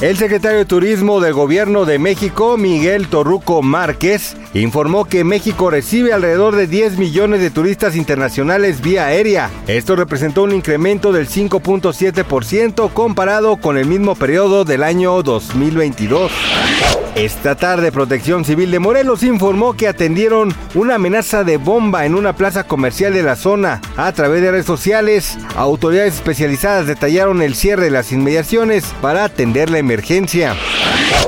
El secretario de Turismo del Gobierno de México, Miguel Torruco Márquez, informó que México recibe alrededor de 10 millones de turistas internacionales vía aérea. Esto representó un incremento del 5.7% comparado con el mismo periodo del año 2022. Esta tarde, Protección Civil de Morelos informó que atendieron una amenaza de bomba en una plaza comercial de la zona. A través de redes sociales, autoridades especializadas detallaron el cierre de las inmediaciones para atender la emergencia.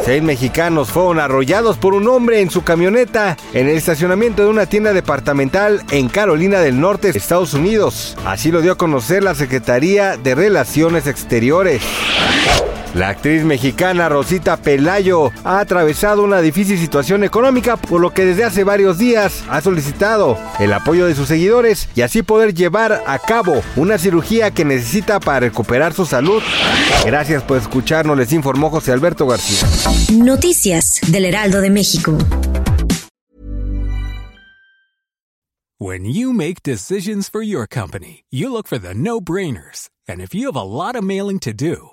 Seis mexicanos fueron arrollados por un hombre en su camioneta en el estacionamiento de una tienda departamental en Carolina del Norte, Estados Unidos. Así lo dio a conocer la Secretaría de Relaciones Exteriores. La actriz mexicana Rosita Pelayo ha atravesado una difícil situación económica, por lo que desde hace varios días ha solicitado el apoyo de sus seguidores y así poder llevar a cabo una cirugía que necesita para recuperar su salud. Gracias por escucharnos, les informó José Alberto García. Noticias del Heraldo de México. When you make decisions for your company, you look for the no-brainers. And if you have a lot of mailing to do,